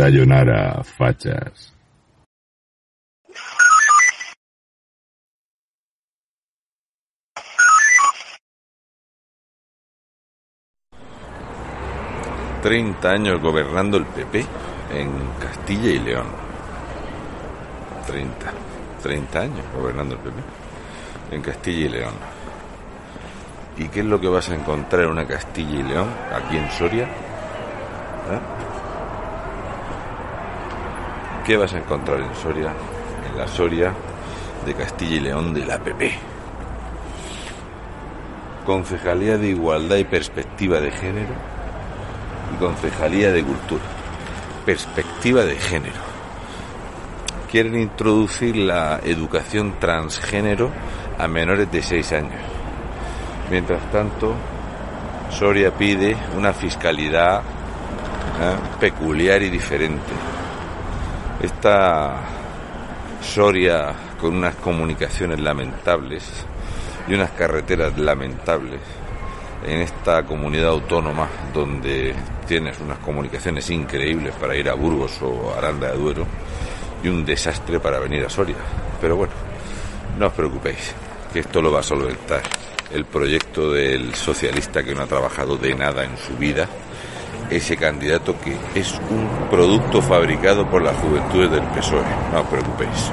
Sayonara, fachas. Treinta años gobernando el PP en Castilla y León. Treinta. Treinta años gobernando el PP en Castilla y León. ¿Y qué es lo que vas a encontrar en una Castilla y León, aquí en Soria? ¿Eh? ¿Qué vas a encontrar en Soria? En la Soria de Castilla y León de la PP. Concejalía de Igualdad y Perspectiva de Género y Concejalía de Cultura. Perspectiva de Género. Quieren introducir la educación transgénero a menores de 6 años. Mientras tanto, Soria pide una fiscalidad ¿eh? peculiar y diferente. Esta Soria con unas comunicaciones lamentables y unas carreteras lamentables en esta comunidad autónoma donde tienes unas comunicaciones increíbles para ir a Burgos o Aranda de Duero y un desastre para venir a Soria. Pero bueno, no os preocupéis, que esto lo va a solventar el proyecto del socialista que no ha trabajado de nada en su vida, ese candidato que es un producto fabricado por las juventudes del PSOE. No os preocupéis.